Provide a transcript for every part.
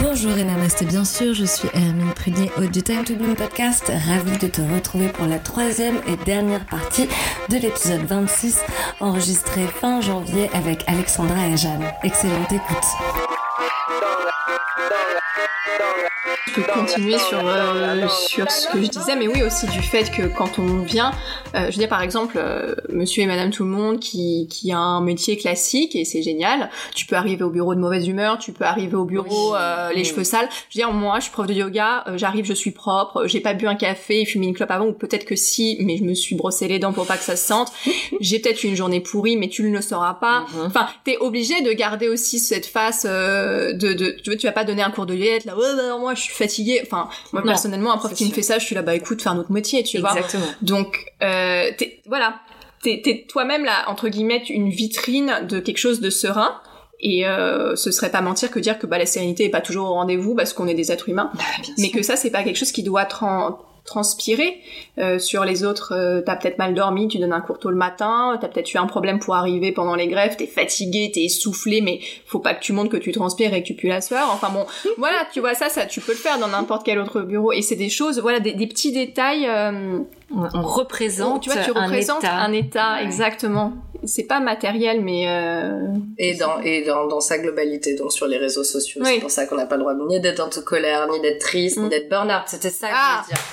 Bonjour et namasté bien sûr, je suis Hermine Prunier, hôte du Time to Bloom podcast, ravie de te retrouver pour la troisième et dernière partie de l'épisode 26, enregistré fin janvier avec Alexandra et Jeanne. Excellente écoute. Je peux continuer sur, euh, sur ce que je disais, mais oui aussi du fait que quand on vient, euh, je veux dire par exemple, euh, monsieur et madame tout le monde qui, qui a un métier classique et c'est génial, tu peux arriver au bureau de mauvaise humeur, tu peux arriver au bureau euh, les cheveux sales. Je veux dire, moi je suis prof de yoga, euh, j'arrive, je suis propre, j'ai pas bu un café et fumé une clope avant, ou peut-être que si, mais je me suis brossé les dents pour pas que ça se sente. j'ai peut-être eu une journée pourrie, mais tu ne le sauras pas. Mhm. Enfin, t'es obligé de garder aussi cette face euh, de, de, tu vois, tu vas pas donner un cours de liette là, ouais, bah, moi je suis fatiguée. Enfin, moi Non, personnellement, un prof qui me fait ça, je suis là, bah écoute, fais un autre métier, tu vois. Exactement. Donc, euh, t'es- voilà, t'es t'es toi-même là, entre guillemets, une vitrine de quelque chose de serein. Et euh, ce serait pas mentir que dire que bah, la sérénité est pas toujours au rendez-vous parce qu'on est des êtres humains, mais que ça c'est pas quelque chose qui doit tran- transpirer euh, sur les autres. Euh, t'as peut-être mal dormi, tu donnes un cours tôt le matin, t'as peut-être eu un problème pour arriver pendant les grèves, t'es fatigué, t'es essoufflé, mais faut pas que tu montres que tu transpires et que tu pues la sueur. Enfin bon, voilà, tu vois ça, ça tu peux le faire dans n'importe quel autre bureau. Et c'est des choses, voilà, des, des petits détails. euh, On, on représente tu vois, tu un représentes état. un état, Ouais. exactement. C'est pas matériel, mais euh, Et dans, et dans, dans sa globalité, donc sur les réseaux sociaux. Oui. C'est pour ça qu'on n'a pas le droit ni d'être en colère, ni d'être triste, Mm. ni d'être burn-out. C'était ça que Ah. je voulais dire.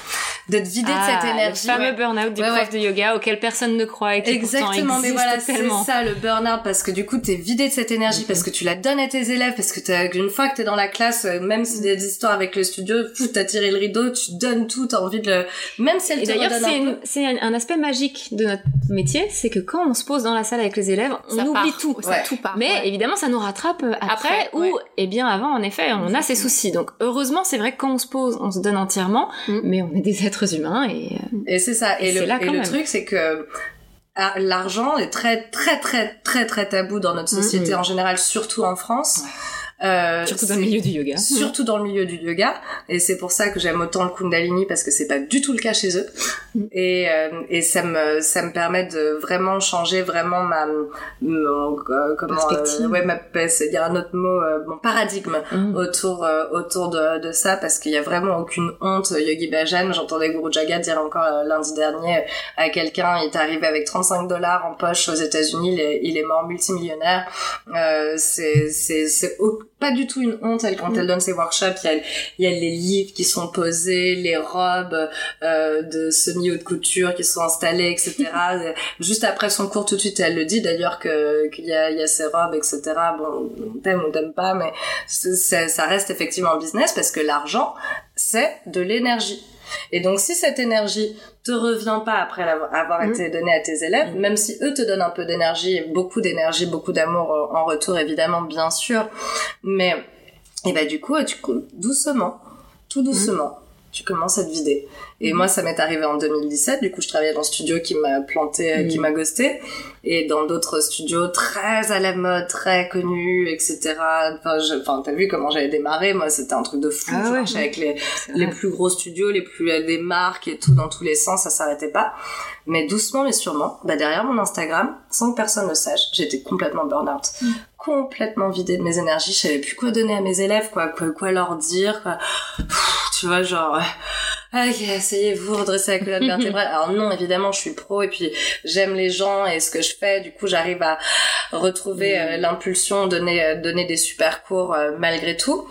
D'être vidé Ah, de cette énergie. Le fameux ouais. burn-out des Ouais, profs ouais. de yoga auquel personne ne croit et qui Exactement, pourtant mais voilà, c'est tellement. ça le burn-out parce que du coup t'es vidé de cette énergie parce que tu la donnes à tes élèves parce que t'as- une fois que t'es dans la classe, euh, même si des histoires avec le studio, t'as tiré le rideau, tu donnes tout, t'as envie de le, même si elle Et te d'ailleurs, c'est un un, aspect magique de notre métier, c'est que quand on se pose dans la salle avec les élèves, on ça oublie part, tout. ça tout part. Mais ouais. évidemment, ça nous rattrape après, Après, ou ouais. et bien avant, en effet, on a ses soucis. Donc heureusement, c'est vrai que quand on se pose, on se donne entièrement, Mm. mais on est des êtres humains et euh, Et c'est ça. Et, Et le, là et truc, c'est que ah, l'argent est très, très, très, très, très tabou dans notre société en général, surtout en France. Euh, surtout dans le milieu du yoga. Surtout dans le milieu du yoga, et c'est pour ça que j'aime autant le Kundalini parce que c'est pas du tout le cas chez eux, et euh, et ça me ça me permet de vraiment changer vraiment ma mon, euh, comment Perspective. euh, ouais ma il y a un autre mot euh, mon paradigme Mm. autour euh, autour de, de ça parce qu'il y a vraiment aucune honte Yogi Bhajan j'entendais Guru Jagat dire encore euh, lundi dernier euh, à quelqu'un il est arrivé avec 35 dollars en poche aux États-Unis il est, il est mort multimillionnaire euh, c'est c'est pas du tout une honte elle quand elle donne ses workshops il y a il y a les livres qui sont posés les robes euh, de semi haute couture qui sont installées etc juste après son cours tout de suite elle le dit d'ailleurs que qu'il y a il y a ces robes etc bon on t'aime ou t'aime pas mais ça reste effectivement un business parce que l'argent c'est de l'énergie et donc si cette énergie te revient pas après avoir Mhm. été donnée à tes élèves, même si eux te donnent un peu d'énergie, beaucoup d'énergie, beaucoup d'amour euh, en retour évidemment bien sûr, mais et bah du coup tu doucement, tout doucement, tu commences à te vider. Et moi ça m'est arrivé en 2017, du coup je travaillais dans un studio qui m'a planté, euh, qui Mhm. m'a ghosté, et dans d'autres studios très à la mode, très connus, etc. Enfin, je- enfin t'as vu comment j'avais démarré, moi c'était un truc de fou, Ah je ouais. marchais avec les les plus gros studios, les plus les marques et tout dans tous les sens, ça s'arrêtait pas. Mais doucement mais sûrement, bah derrière mon Instagram, sans que personne le sache, j'étais complètement burn-out. Complètement vidée de mes énergies, je savais plus quoi donner à mes élèves, quoi, quoi, quoi leur dire, quoi. Pff, tu vois, genre, euh, ok, essayez-vous, redresser la colonne vertébrale. Alors non, évidemment, je suis pro et puis j'aime les gens et ce que je fais, du coup, j'arrive à retrouver euh, l'impulsion, donner, euh, donner des super cours euh, malgré tout.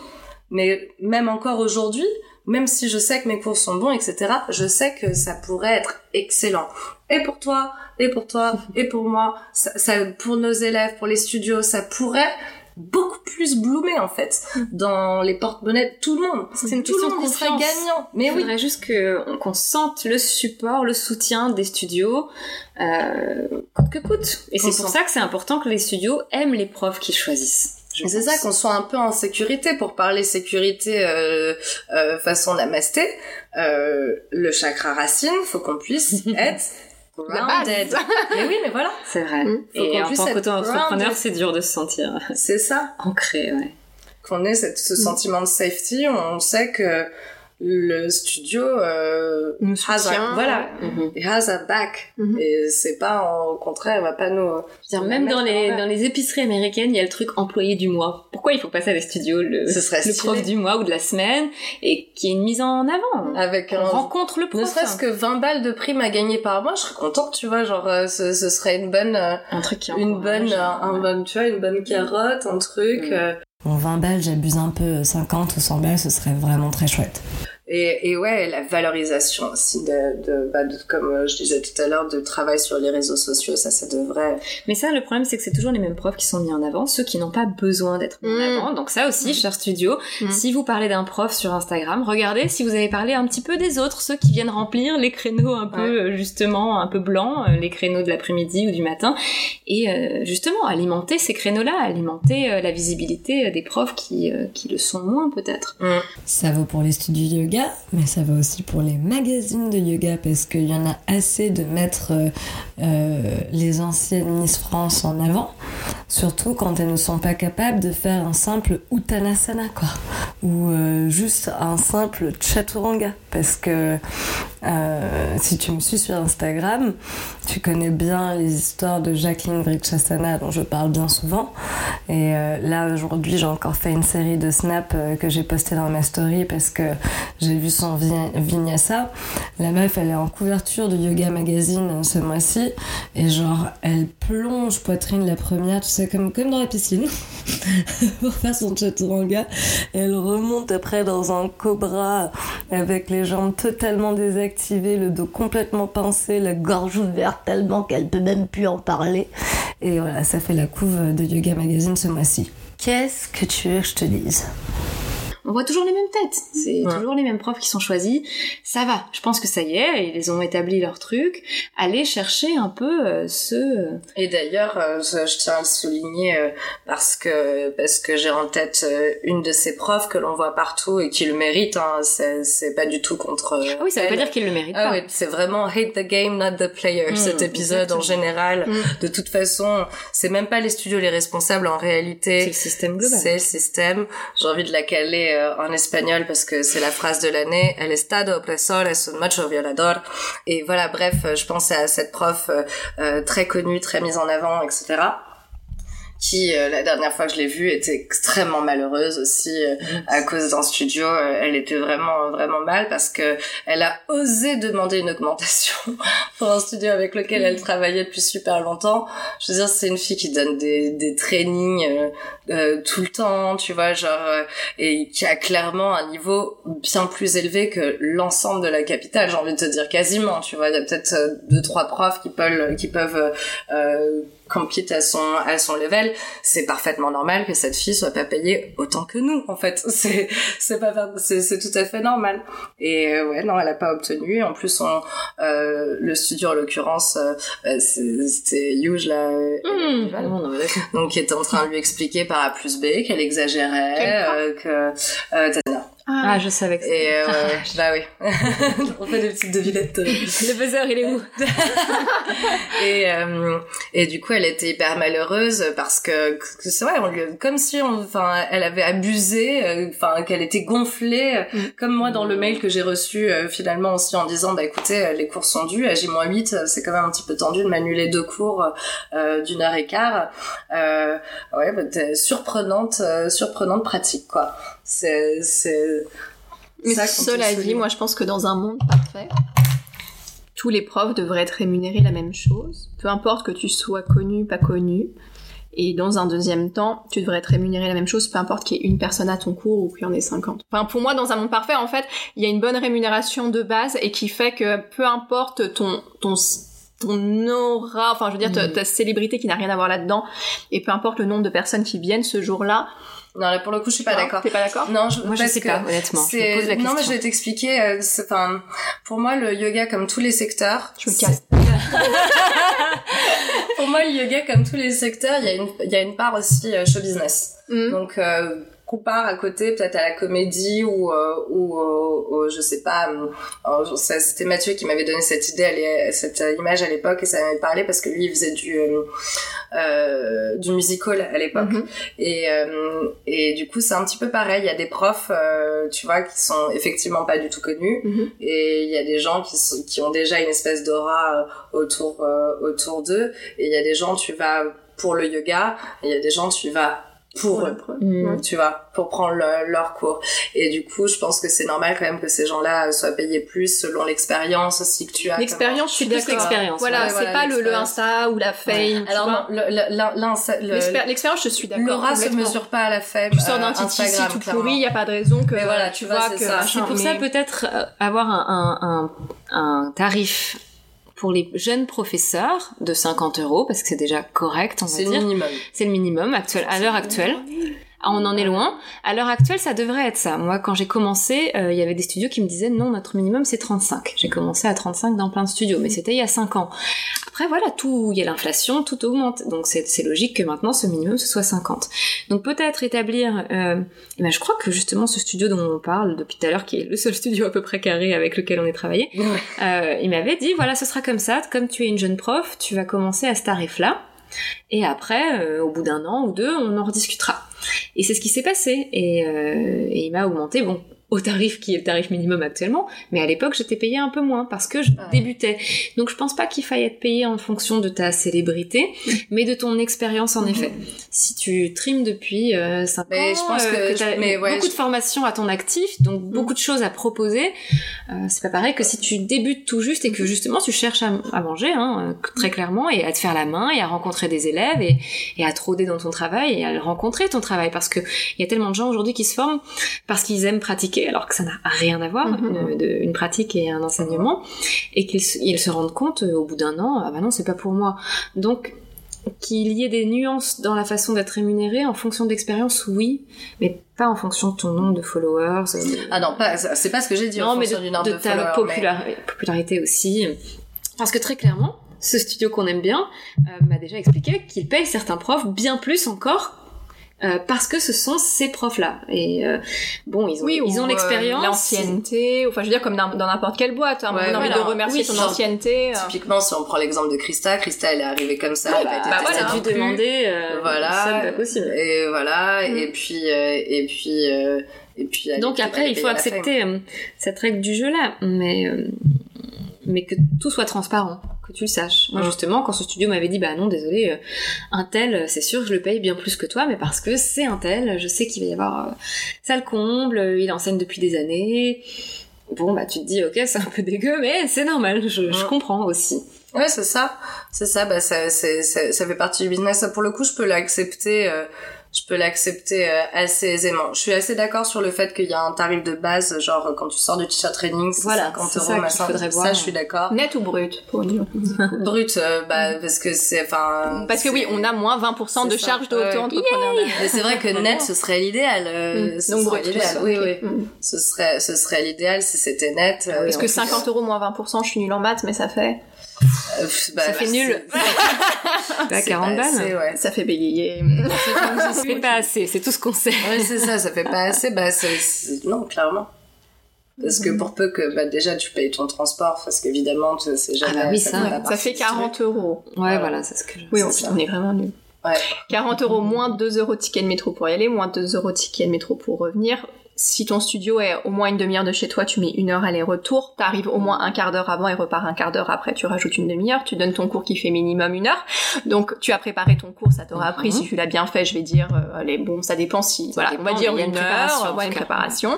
Mais même encore aujourd'hui, même si je sais que mes cours sont bons, etc., je sais que ça pourrait être excellent. Et pour toi, et pour toi, et pour moi, ça, ça- pour nos élèves, pour les studios, ça pourrait beaucoup plus bloomer en fait dans les porte-monnaies de tout le monde. C'est une tout le question de monde serait gagnant. Mais Il oui, faudrait juste que qu'on sente le support, le soutien des studios, euh, coûte que coûte. Et c'est pour ça que c'est important que les studios aiment les profs qu'ils choisissent. C'est ça qu'on soit un peu en sécurité pour parler sécurité euh, euh, façon namasté. Euh, le chakra racine, faut qu'on puisse être grounded. mais oui, mais voilà, C'est vrai. Mm. Faut Et qu'on en puisse tant qu'auto-entrepreneur, c'est dur de se sentir c'est ça. ancré, ouais. Qu'on ait cette- ce Mm. sentiment de safety, on sait que le studio euh, Nous soutient. voilà, Mhm. it has a back. Mhm. Et c'est pas en- au contraire, il va pas nous. Je veux dire, même dans les, dans les épiceries américaines, il y a le truc employé du mois. Pourquoi il faut passer à des studios le, Ce serait le prof du mois ou de la semaine et qui est une mise en avant? Avec On un rencontre le prof. Ne serait-ce que 20 balles de prime à gagner par mois, je serais contente, tu vois, genre euh, ce, ce serait une bonne euh, un truc qui une bonne euh, un bon tu vois, une bonne carotte, un truc Mm. euh, Bon, 20 balles, j'abuse un peu, 50 ou 100 balles, ce serait vraiment très chouette. Et, et ouais, la valorisation aussi de, de, bah, de- comme euh, je disais tout à l'heure de travail sur les réseaux sociaux, ça ça devrait Mais ça, le problème, c'est que c'est toujours les mêmes profs qui sont mis en avant, ceux qui n'ont pas besoin d'être mis en Mm. avant. Donc ça aussi, Mm. cher studio, Mm. si vous parlez d'un prof sur Instagram, regardez si vous avez parlé un petit peu des autres, ceux qui viennent remplir les créneaux un peu, justement, un peu blancs, euh, les créneaux de l'après-midi ou du matin, et euh, justement, alimenter ces créneaux-là, alimenter euh, la visibilité des profs qui, euh, qui le sont moins peut-être. Ça vaut pour les studios yoga, mais ça vaut aussi pour les magazines de yoga parce qu'il y en a assez de mettre euh, euh, les anciennes Miss France en avant, surtout quand elles ne sont pas capables de faire un simple Uttanasana, quoi, ou euh, juste un simple Chaturanga, parce que euh, si tu me suis sur Instagram, tu connais bien les histoires de Jacqueline Vriksasana dont je parle bien souvent. Et euh, là aujourd'hui j'ai encore fait une série de snaps euh, que j'ai posté dans ma story parce que j'ai vu son vi- vinyasa. La meuf elle est en couverture de Yoga Magazine ce mois-ci et genre elle plonge poitrine la première, tu sais comme, comme dans la piscine pour faire son chaturanga. Elle remonte après dans un cobra avec les jambes totalement désactivées, le dos complètement pincé, la gorge ouverte tellement qu'elle peut même plus en parler. Et voilà, ça fait la couve de Yoga Magazine ce mois-ci. Qu'est-ce que tu veux que je te dise? On voit toujours les mêmes têtes, c'est Ouais. toujours les mêmes profs qui sont choisis. Ça va, je pense que ça y est, ils ont établi leur truc. Allez chercher un peu euh, ceux... Et d'ailleurs, euh, je, je tiens à le souligner euh, parce que parce que j'ai en tête euh, une de ces profs que l'on voit partout et qui le mérite. Hein, c'est c'est pas du tout contre. euh, Ah oui, ça veut pas dire qu'ils le méritent Ah pas. oui, c'est vraiment hate the game, not the player. Mm, cet épisode en général. Mm. De toute façon, c'est même pas les studios les responsables en C'est réalité. le système global. C'est le système. J'ai envie de la caler euh, en espagnol parce que c'est la phrase de l'année. El Estado opresor es un macho violador. Et voilà, bref, je pensais à cette prof euh, euh, très connue, très mise en avant, etc qui euh, la dernière fois que je l'ai vue était extrêmement malheureuse aussi euh, à cause d'un studio euh, elle était vraiment vraiment mal parce que elle a osé demander une augmentation pour un studio avec lequel elle travaillait depuis super longtemps. Je veux dire c'est une fille qui donne des des trainings euh, euh, tout le temps tu vois genre euh, et qui a clairement un niveau bien plus élevé que l'ensemble de la capitale j'ai envie de te dire quasiment tu vois. Il y a peut-être deux trois profs qui peuvent qui peuvent compete à son à son level c'est parfaitement normal que cette fille soit pas payée autant que nous en fait. C'est c'est pas c'est c'est tout à fait normal. Et euh, ouais non elle a pas obtenu. En plus on euh, le studio en l'occurrence euh, euh, c'était Huge là. Mmh. Donc qui était en train de lui expliquer par A plus B qu'elle exagérait euh, que Tatiana. Ah, je savais que c'était- et euh, ouais, ouais, bah oui on fait des petites devinettes. Le buzzer, il est où et euh, et du coup elle était hyper malheureuse parce que, c'est vrai on lui comme si on enfin elle avait abusé euh, enfin qu'elle était gonflée Mm. comme moi dans le mail que j'ai reçu euh, finalement aussi en disant bah écoutez euh, les cours sont dus à J-8 euh, c'est quand même un petit peu tendu de m'annuler deux cours euh, d'une heure et quart euh, ouais bah, surprenante euh, surprenante pratique quoi c'est c'est Mais ça cela dit, moi je pense que dans un monde parfait, tous les profs devraient être rémunérés la même chose, peu importe que tu sois connu, pas connu. Et dans un deuxième temps, tu devrais être rémunéré la même chose, peu importe qu'il y ait une personne à ton cours ou qu'il y en ait 50. Enfin, pour moi, dans un monde parfait, en fait, il y a une bonne rémunération de base et qui fait que peu importe ton, ton, ton aura, enfin, je veux dire, ta, Mhm. ta célébrité qui n'a rien à voir là-dedans, et peu importe le nombre de personnes qui viennent ce jour-là. Non là pour le coup je suis pas d'accord T'es pas d'accord non je, Moi, je sais que- pas, honnêtement. Je me C'est pose la question. non mais je vais t'expliquer. euh, c'est- Enfin, pour moi le yoga comme tous les secteurs. Je me casse. pour moi le yoga comme tous les secteurs, il y a une il y a une part aussi euh, show business. Mhm. Donc euh, compare à côté peut-être à la comédie ou euh, ou euh, je sais pas euh, c'était Mathieu qui m'avait donné cette idée cette image à l'époque et ça m'avait parlé parce que lui il faisait du euh, du musical à l'époque mhm. et et du coup c'est un petit peu pareil il y a des profs tu vois qui sont effectivement pas du tout connus mhm. et il y a des gens qui qui ont déjà une espèce d'aura autour autour d'eux et il y a des gens tu vas pour le yoga et il y a des gens tu vas pour, mm. tu vois, pour prendre leur cours. Et du coup, je pense que c'est normal quand même que ces gens-là soient payés plus selon l'expérience aussi que tu as. L'expérience, je suis plus l'expérience. Voilà, c'est pas le, le, Insta ou la fame. Alors non, l'expérience, je suis d'accord. L'aura se mesure pas à la fame. Tu sors d'un euh, tout pourri, il y a pas de raison que voilà, tu, vois, que c'est pour ça peut-être euh, avoir un, un, un tarif pour les jeunes professeurs de 50 euros parce que c'est déjà correct on va dire. C'est le minimum. C'est le minimum actuel à l'heure actuelle. Ah, on en est loin. À l'heure actuelle, ça devrait être ça. Moi, quand j'ai commencé, euh, il y avait des studios qui me disaient non, notre minimum c'est 35. J'ai commencé à 35 dans plein de studios, mais c'était il y a 5 ans. Après, voilà, tout, il y a l'inflation, tout augmente. Donc c'est logique que maintenant ce minimum ce soit 50. Donc peut-être établir. Euh, eh ben, je crois que justement ce studio dont on parle depuis tout à l'heure, qui est le seul studio à peu près carré avec lequel on est travaillé, euh, il m'avait dit voilà, ce sera comme ça. Comme tu es une jeune prof, tu vas commencer à ce tarif-là. Et après, euh, au bout d'un an ou deux, on en rediscutera. Et c'est ce qui s'est passé. Et, euh, et il m'a augmenté, bon, au tarif qui est le tarif minimum actuellement, mais à l'époque j'étais payée un peu moins parce que je débutais. Donc je pense pas qu'il faille être payé en fonction de ta célébrité, mais de ton expérience en effet. Si tu trimes depuis euh, 5 mais ans, je pense euh, que, tu as beaucoup de formations à ton actif, donc mm. beaucoup de choses à proposer, euh, c'est pas pareil que si tu débutes tout juste et que justement tu cherches à, manger, hein, euh, très clairement, et à te faire la main et à rencontrer des élèves et, et à te rôder dans ton travail et à rencontrer ton travail parce que il y a tellement de gens aujourd'hui qui se forment parce qu'ils aiment pratiquer alors que ça n'a rien à voir, mhm. une, une, pratique et un enseignement, et qu'ils se rendent compte euh, au bout d'un an, ah bah non, c'est pas pour moi. Donc, qu'il y ait des nuances dans la façon d'être rémunéré en fonction de l'expérience, oui, mais pas en fonction de ton nombre de followers. Euh, ah non, pas, c'est pas ce que j'ai dit. Non, mais de, de, ta popularité aussi. Parce que très clairement, ce studio qu'on aime bien euh, m'a déjà expliqué qu'il paye certains profs bien plus encore euh, parce que ce sont ces profs-là. Et euh, bon, ils ont, ils ont euh, l'expérience, l'ancienneté. Enfin, je veux dire comme dans n'importe quelle boîte. Hein, on a envie de remercier ton ancienneté. Typiquement, si on prend l'exemple de Christa, Christa, elle est arrivée comme ça. bah, bah voilà, dû demander. voilà. C'est pas possible. Et voilà. Mm. Et puis, et puis. et puis, Donc après, il faut accepter cette règle du jeu là, mais mais que tout soit transparent que tu le saches. Moi, justement, quand ce studio m'avait dit, bah non, désolé, euh, un tel, c'est sûr, je le paye bien plus que toi, mais parce que c'est un tel, je sais qu'il va y avoir euh, ça le comble, il enseigne depuis des années. Bon, bah tu te dis, ok, c'est un peu dégueu, mais c'est normal, je, je comprends aussi. Ouais, c'est ça, c'est ça, bah ça, c'est, ça, fait partie du business. Pour le coup, je peux l'accepter. Euh je peux l'accepter euh, assez aisément. Je suis assez d'accord sur le fait qu'il y a un tarif de base, genre quand tu sors du t-shirt training, c'est voilà, 50 euros, ça machin. Faudrait voir. Ça, je suis d'accord. Net ou brut pour dire Brut, euh, bah parce que c'est, enfin. Parce que oui, on a moins 20% de charges d'auto-entrepreneuriat. Mais c'est vrai que net, ce serait l'idéal. Euh, mm. Donc brut, l'idéal. Oui, oui. Mm. Ce serait, ce serait l'idéal si c'était net. Euh, parce que 50 euros moins 20%, je suis nulle en maths, mais ça fait. Euh, bah, ça fait nul. Bah, 40 balles. Ouais. Ça fait bégayer. ça fait pas assez, c'est tout ce qu'on sait. Ouais, c'est ça, ça fait pas assez. Bah, non, clairement. Parce que pour peu que bah, déjà tu payes ton transport, parce qu'évidemment c'est jamais. Ah bah oui, ça, ça, fait 40 euros. Ouais, voilà, c'est ce que. Oui, on, est vraiment nul. Ouais. 40 euros moins 2 euros ticket de métro pour y aller, moins 2 euros ticket de métro pour revenir si ton studio est au moins une demi-heure de chez toi, tu mets une heure aller-retour, t'arrives au moins un quart d'heure avant et repars un quart d'heure après, tu rajoutes une demi-heure, tu donnes ton cours qui fait minimum une heure. Donc tu as préparé ton cours, ça t'aura appris. Si mhm. tu l'as bien fait, je vais dire, euh, allez, bon, ça dépend si, voilà, on va dire une, heure, une préparation.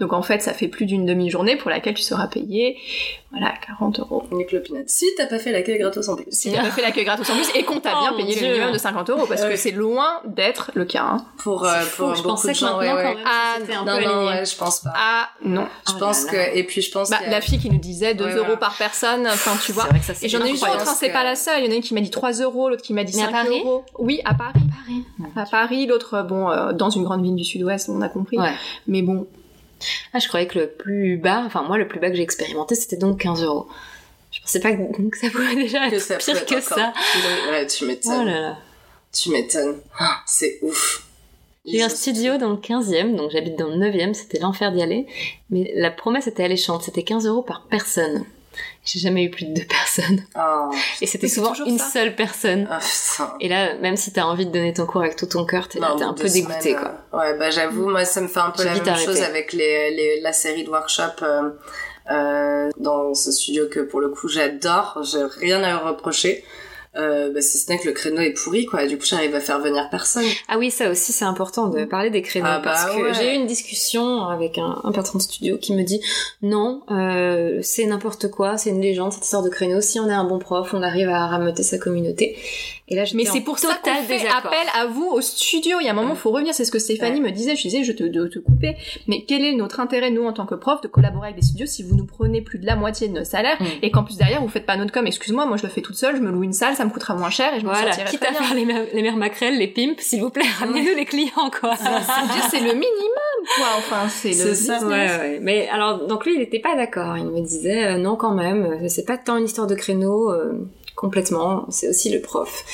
Donc en fait, ça fait plus d'une demi-journée pour laquelle tu seras payé, voilà, 40 euros. Une clopinette. Si t'as pas fait l'accueil gratos en plus. Si t'as pas fait l'accueil gratos en plus et qu'on t'a bien oh payé le minimum de 50 euros parce que c'est loin d'être le cas. Hein. Pour, euh, pour je beaucoup de gens, ouais, ouais. Ah, non, non, ouais, je pense pas. Ah, non. Je oh pense que, et puis je pense bah, la fille qui nous disait 2 euros par personne, enfin, tu vois. Vrai que ça, et j'en ai eu d'autres, hein, c'est pas la seule. Il y en a une qui m'a dit 3 euros, l'autre qui m'a dit 5 euros. Oui, à Paris. Paris. À Paris, l'autre, bon, euh, dans une grande ville du sud-ouest, on a compris. Mais bon. Ah, je croyais que le plus bas, enfin, moi, le plus bas que j'ai expérimenté, c'était donc 15 euros. Je pensais pas que, ça pouvait déjà être pire que ça. Ouais, tu m'étonnes. Oh là là. Tu m'étonnes. C'est ouf. J'ai eu un studio dans le 15e, donc j'habite dans le 9e, c'était l'enfer d'y aller. Mais la promesse était alléchante, c'était 15 euros par personne. J'ai jamais eu plus de deux personnes. Oh. Et c'était souvent une ça. seule personne. Ah. Et là, même si t'as envie de donner ton cours avec tout ton cœur, t'es un peu dégoûté, quoi. euh, Ouais, bah j'avoue, moi ça me fait un peu la même arrêté. chose avec les, les, la série de workshops euh, euh, dans ce studio que pour le coup j'adore, j'ai rien à reprocher. Euh, bah, si ce n'est que le créneau est pourri, quoi. Du coup, j'arrive à faire venir personne. Ah oui, ça aussi, c'est important de parler des créneaux Ah bah parce que ouais. j'ai eu une discussion avec un, un patron de studio qui me dit non, euh, c'est n'importe quoi, c'est une légende cette histoire de créneau. Si on est un bon prof, on arrive à rameuter sa communauté. Et là, Mais c'est pour ça qu'on fait appel à vous au studio. Il y a un moment, faut revenir. C'est ce que Stéphanie me disait. Je disais, je te, de te couper. Mais quel est notre intérêt, nous, en tant que prof, de collaborer avec des studios si vous nous prenez plus de la moitié de nos salaires Mm. et qu'en plus derrière, vous faites pas notre com? Excuse-moi, moi, je le fais toute seule. Je me loue une salle, ça me coûtera moins cher et je me Voilà, sortirai quitte à faire les, mer- les mères maquerelles, les pimps, s'il vous plaît, ramenez-nous les clients, quoi. C'est le minimum, quoi. Enfin, c'est le ça. Ouais, ouais. Mais alors, donc lui, il était pas d'accord. Il me disait euh, non, quand même, euh, c'est pas tant une histoire de créneau, euh, complètement. C'est aussi le prof.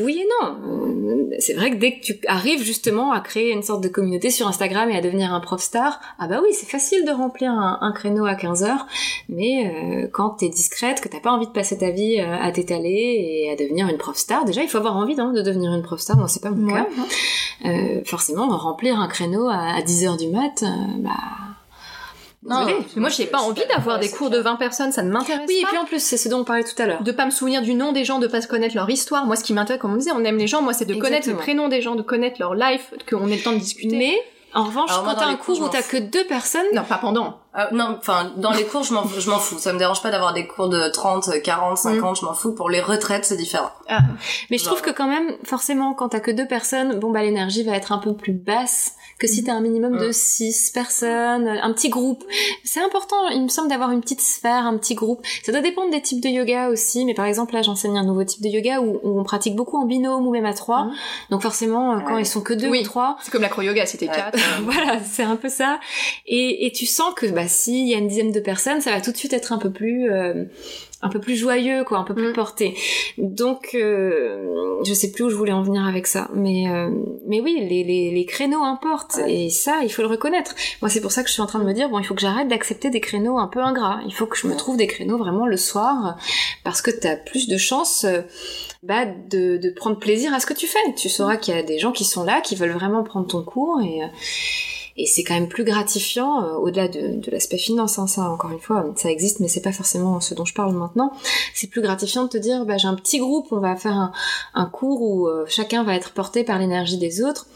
Oui et non. C'est vrai que dès que tu arrives justement à créer une sorte de communauté sur Instagram et à devenir un prof star, ah bah oui, c'est facile de remplir un, un créneau à 15 heures, mais euh, quand t'es discrète, que t'as pas envie de passer ta vie euh, à t'étaler et à devenir une prof star, déjà il faut avoir envie hein, de devenir une prof star. Moi, c'est pas mon Ouais, cas. Euh, forcément, remplir un créneau à, à 10 heures du mat, euh, bah Non, mais moi, j'ai pas envie d'avoir des cours de 20 personnes. Ça ne m'intéresse Oui, et pas. puis en plus, c'est ce dont on parlait tout à l'heure. de pas me souvenir du nom des gens, de pas se connaître leur histoire. Moi, ce qui m'intéresse, comme on disait, on aime les gens. Moi, c'est de connaître le prénom des gens, de connaître leur life, qu'on ait le temps de discuter. Mais, en revanche, Alors, quand t'as un cours, où t'as que deux personnes, non, pas pendant. Ah, non, enfin, dans les cours, je m'en, je m'en fous. Ça me dérange pas d'avoir des cours de 30, 40, 50, je m'en fous. Pour les retraites, c'est différent. mais je Genre. trouve que quand même, forcément, quand t'as que deux personnes, bon bah l'énergie va être un peu plus basse que si t'as un minimum de Ouais. six personnes, un petit groupe. C'est important, il me semble, d'avoir une petite sphère, un petit groupe. Ça doit dépendre des types de yoga aussi, mais par exemple là, j'enseigne un nouveau type de yoga où, où on pratique beaucoup en binôme ou même à trois. Mhm. Donc forcément, euh, quand Ouais. ils sont que deux Oui. ou trois, C'est comme l'acro-yoga, c'était Ouais. quatre. euh, voilà, c'est un peu ça. Et, et tu sens que bah s'il y a une dizaine de personnes, ça va tout de suite être un peu plus euh, un peu plus joyeux quoi, un peu plus Mm. porté. Donc euh, je sais plus où je voulais en venir avec ça, mais euh, mais oui, les, les, les créneaux importent Ouais. et ça il faut le reconnaître. Moi c'est pour ça que je suis en train de me dire bon, il faut que j'arrête d'accepter des créneaux un peu ingrats. Il faut que je me trouve des créneaux vraiment le soir parce que t'as plus de chances euh, bah, de, de prendre plaisir à ce que tu fais. Tu sauras qu'il y a des gens qui sont là, qui veulent vraiment prendre ton cours et, et c'est quand même plus gratifiant, euh, au-delà de, de l'aspect finance, hein, ça encore une fois, ça existe, mais c'est pas forcément ce dont je parle maintenant. C'est plus gratifiant de te dire, bah, j'ai un petit groupe, on va faire un, un cours où euh, chacun va être porté par l'énergie des autres,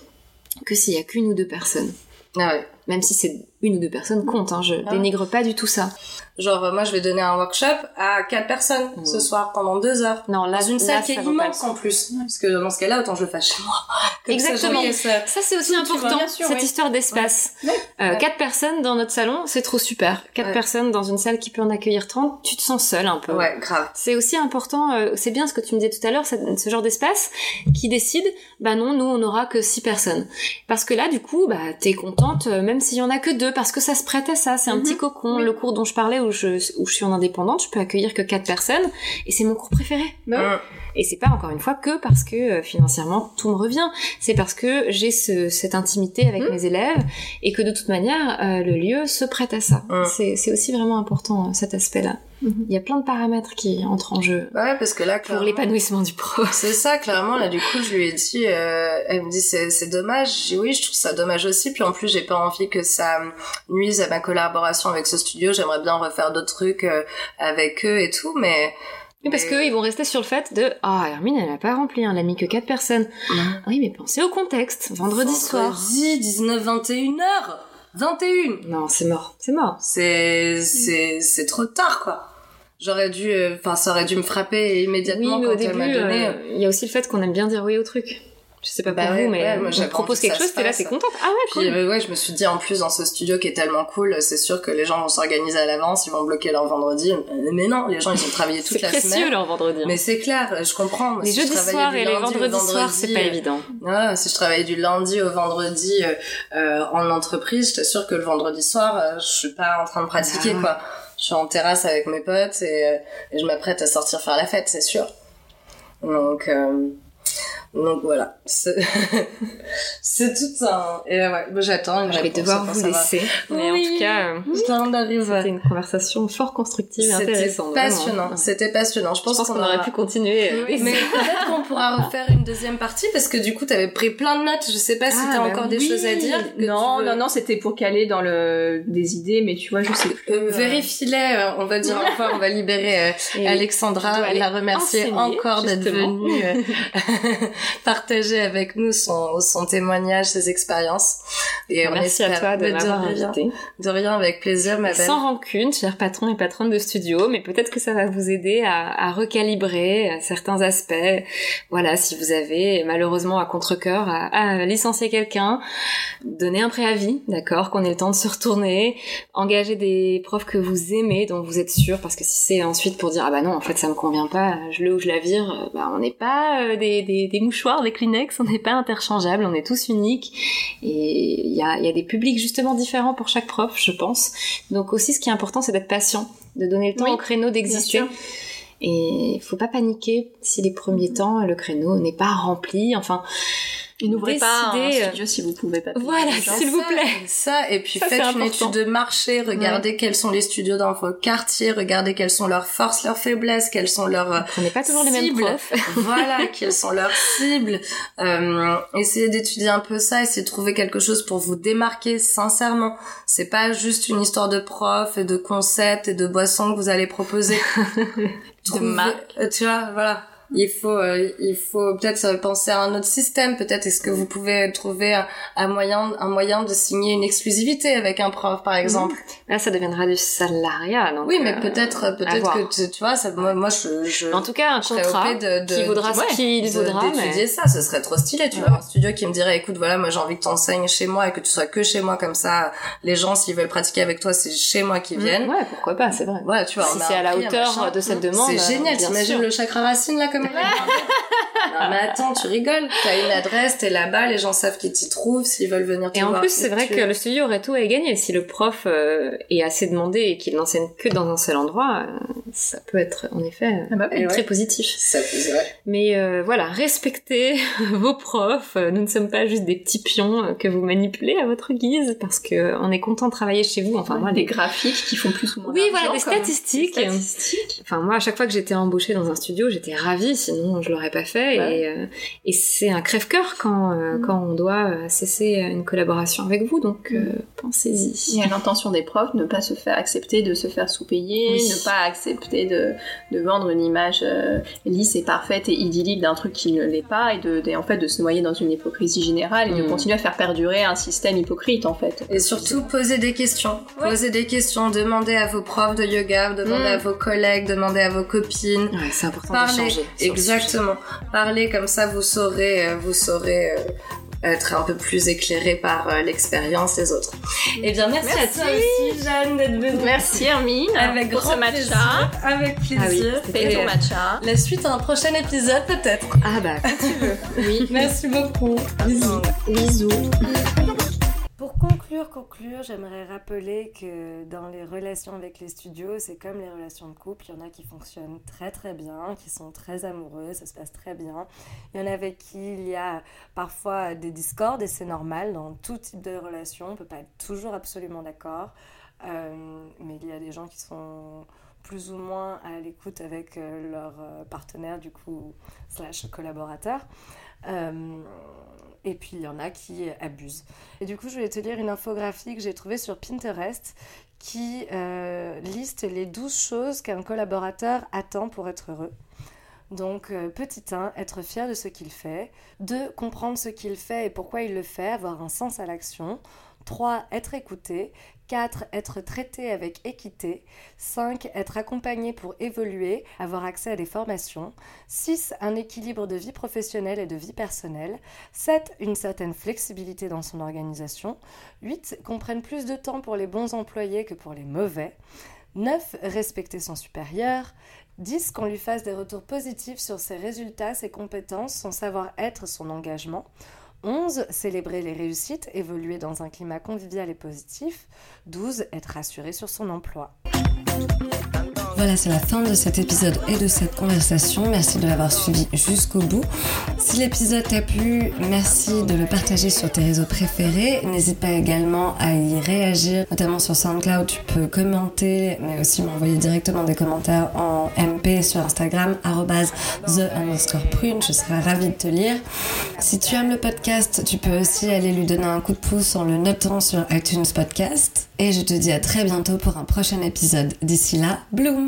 que s'il y a qu'une ou deux personnes. Ah ouais. Même si c'est une ou deux personnes compte, hein, je Ah. dénigre pas du tout ça. Genre, euh, moi, je vais donner un workshop à quatre personnes ce soir pendant deux heures. Non, là, Dans une là, salle qui est immense en plus. Parce que dans ce cas-là, autant je le fasse chez moi. Comme Exactement. Ça, c'est aussi important, bien sûr, cette oui. histoire d'espace. Ouais. Euh, Ouais. Quatre personnes dans notre salon, c'est trop super. Quatre personnes dans une salle qui peut en accueillir 30, tu te sens seul un peu. Ouais, grave. C'est aussi important, euh, c'est bien ce que tu me disais tout à l'heure, ce ce genre d'espace qui décide, bah non, nous on aura que six personnes. Parce que là, du coup, bah t'es contente, même s'il y en a que deux, parce que ça se prête à ça, c'est un Mhm. petit cocon. Oui. Le cours dont je parlais où je, où je suis en indépendante, je peux accueillir que quatre personnes, et c'est mon cours préféré. Bah, Mm. Et c'est pas encore une fois que parce que euh, financièrement tout me revient, c'est parce que j'ai ce, cette intimité avec Mhm. mes élèves et que de toute manière euh, le lieu se prête à ça. Mhm. C'est c'est aussi vraiment important euh, cet aspect-là. Il y a plein de paramètres qui entrent en jeu Ouais, parce que là, pour l'épanouissement du pro. C'est ça, clairement, là, du coup, je lui ai dit, euh, elle me dit, c'est, dommage. J'ai dit, oui, je trouve ça dommage aussi. Puis en plus, j'ai pas envie que ça nuise à ma collaboration avec ce studio. J'aimerais bien refaire d'autres trucs euh, avec eux et tout, mais... Oui, parce qu'eux, ils vont rester sur le fait de Ah, Hermine, elle a pas rempli, hein, elle a mis que quatre personnes. Oui, mais pensez au contexte, vendredi soir. Vendredi, 19, 21 heures 21 Non, c'est mort, c'est mort. C'est, c'est, c'est trop tard, quoi. J'aurais dû, euh, enfin, ça aurait dû me frapper Oui, immédiatement mais quand au début, elle m'a donné. euh, il y a aussi le fait qu'on aime bien dire oui au truc. Je sais pas Bah pour ouais, vous, mais ouais, moi, on propose quelque chose, se t'es là, t'es contente. Ah ouais, cool. Puis euh, ouais, je me suis dit en plus dans ce studio qui est tellement cool, c'est sûr que les gens vont s'organiser à l'avance, ils vont bloquer leur vendredi. Euh, Mais non, les gens ils ont travaillé toute C'est la précieux semaine. leur vendredi. hein. Mais c'est clair, je comprends. Les si jeudis soirs et les vendredis soirs, c'est vendredi, pas euh, évident. Voilà, si je travaillais du lundi au vendredi euh, euh, en entreprise, je t'assure que le vendredi soir, euh, je suis pas en train de pratiquer Ah. quoi. Je suis en terrasse avec mes potes et, euh, et je m'apprête à sortir faire la fête, c'est sûr. Donc euh, Donc voilà, c'est tout un. Et ouais, j'attends. Je vais devoir vous laisser. Mais en tout cas, euh, c'était une conversation fort constructive et intéressante. Passionnant. C'était passionnant. Je pense, qu'on aurait pu continuer. mais peut-être qu'on pourra refaire une deuxième partie parce que du coup, t'avais pris plein de notes. Je sais pas si ah, t'as bah encore des choses à dire. Non, non, non, c'était pour caler dans le des idées, mais tu vois, je sais plus. Euh, Vérifie-les. Euh, on va dire enfin, on va libérer euh, Alexandra, la remercier encore d'être venue partager avec nous son, son témoignage, ses expériences. Et Merci à toi de m'avoir invité. De rien, avec plaisir, ma belle. Sans rancune, cher patron et patronne de studio, mais peut-être que ça va vous aider à, à recalibrer euh, certains aspects. Voilà, si vous avez malheureusement à contre-cœur à, à, licencier quelqu'un, donner un préavis, d'accord, qu'on ait le temps de se retourner, engager des profs que vous aimez, dont vous êtes sûr, parce que si c'est ensuite pour dire ah bah non, en fait ça me convient pas, je le ou je la vire, bah on n'est pas euh, des, des, des mouchoirs, des Kleenex, on n'est pas interchangeables, on est tous uniques et il y a, y a des publics justement différents pour chaque prof, je pense. Donc aussi ce qui est important c'est d'être patient, de donner le temps au créneau d'exister. Et il faut pas paniquer si les premiers temps le créneau n'est pas rempli. Enfin, et n'ouvrez pas un euh, studio si vous pouvez pas. Voilà, s'il vous plaît. Ça, et puis faites une étude de marché, regardez quels sont les studios dans vos quartiers, regardez quelles sont leurs forces, leurs faiblesses, quelles sont leurs On n'est pas toujours les mêmes profs. voilà, quelles sont leurs cibles. Euh, essayez d'étudier un peu ça, essayez de trouver quelque chose pour vous démarquer sincèrement. C'est pas juste une histoire de prof et de concepts et de boissons que vous allez proposer. de marque. Euh, tu vois, voilà il faut euh, il faut peut-être penser à un autre système. Peut-être est-ce que vous pouvez trouver un, moyen un moyen de signer une exclusivité avec un prof par exemple? Là ça deviendra du salariat donc oui mais euh, peut-être peut-être que tu, tu, vois ça moi, moi je, je en tout cas un contrat de, de, qui voudra ce qu'il voudra d'étudier ça. Ce serait trop stylé tu vois un studio qui me dirait écoute voilà moi j'ai envie que tu enseignes chez moi et que tu sois que chez moi comme ça les gens s'ils veulent pratiquer avec toi c'est chez moi qu'ils mmh. viennent. ouais pourquoi pas c'est vrai. Ouais tu vois si c'est à la hauteur de cette demande c'est génial t'imagines le chakra racine là non mais attends, tu rigoles. T'as une adresse, t'es là-bas, les gens savent qui t'y trouvent, s'ils veulent venir te Et en plus, c'est vrai que le studio aurait tout à gagner. Si le prof euh, est assez demandé et qu'il n'enseigne que dans un seul endroit, euh, ça peut être en effet ah bah très positif. Ça, vrai. Mais euh, voilà, respectez vos profs. Nous ne sommes pas juste des petits pions que vous manipulez à votre guise parce que on est content de travailler chez vous. Enfin, moi, des graphiques qui font plus ou moins Oui, voilà, des statistiques. des statistiques. Enfin, moi, à chaque fois que j'étais embauchée dans un studio, j'étais ravie. Sinon, je l'aurais pas fait. Et, euh, et c'est un crève-cœur quand, euh, mm. quand on doit cesser une collaboration avec vous, donc mm. pensez-y. Il y a l'intention des profs, ne pas se faire accepter de se faire sous-payer, ne pas accepter de, de vendre une image lisse et parfaite et idyllique d'un truc qui ne l'est pas, et de, en fait de se noyer dans une hypocrisie générale et de mm. continuer à faire perdurer un système hypocrite en fait. Et surtout poser des questions, poser des questions, demander à vos profs de yoga, demander à vos collègues, demander à vos copines. Ouais, c'est important de changer. Exactement. Parlez comme ça, vous saurez, euh, vous saurez euh, être un peu plus éclairé par euh, l'expérience des autres. Eh bien, merci, à toi aussi, Jeanne, d'être venue. Merci, Hermine. Avec grand matcha. Plaisir. Avec plaisir. Ah oui, ton matcha. La suite à un prochain épisode, peut-être. Ah bah, quand tu veux. Oui. Merci beaucoup. Bisous. Bisous. Pour conclure, j'aimerais rappeler que dans les relations avec les studios, c'est comme les relations de couple, il y en a qui fonctionnent très très bien, qui sont très amoureux, ça se passe très bien. Il y en a avec qui il y a parfois des discordes et c'est normal dans tout type de relation, on ne peut pas être toujours absolument d'accord, euh, mais il y a des gens qui sont plus ou moins à l'écoute avec euh, leur euh, partenaire du coup slash collaborateur. Et puis il y en a qui abusent. Et du coup, je vais te lire une infographie que j'ai trouvée sur Pinterest qui euh, liste les 12 choses qu'un collaborateur attend pour être heureux. Donc, euh, petit 1, être fier de ce qu'il fait. 2, comprendre ce qu'il fait et pourquoi il le fait, avoir un sens à l'action. 3. Être écouté. 4. Être traité avec équité. 5. Être accompagné pour évoluer, avoir accès à des formations. 6. Un équilibre de vie professionnelle et de vie personnelle. 7. Une certaine flexibilité dans son organisation. 8. Qu'on prenne plus de temps pour les bons employés que pour les mauvais. 9. Respecter son supérieur. 10. Qu'on lui fasse des retours positifs sur ses résultats, ses compétences, son savoir-être, son engagement. 11. Célébrer les réussites, évoluer dans un climat convivial et positif. 12. Être rassuré sur son emploi. Voilà, c'est la fin de cet épisode et de cette conversation. Merci de l'avoir suivi jusqu'au bout. Si l'épisode t'a plu, merci de le partager sur tes réseaux préférés. N'hésite pas également à y réagir, notamment sur SoundCloud. Tu peux commenter, mais aussi m'envoyer directement des commentaires en MP sur Instagram, the underscore prune. Je serai ravie de te lire. Si tu aimes le podcast, tu peux aussi aller lui donner un coup de pouce en le notant sur iTunes Podcast. Et je te dis à très bientôt pour un prochain épisode. D'ici là, bloom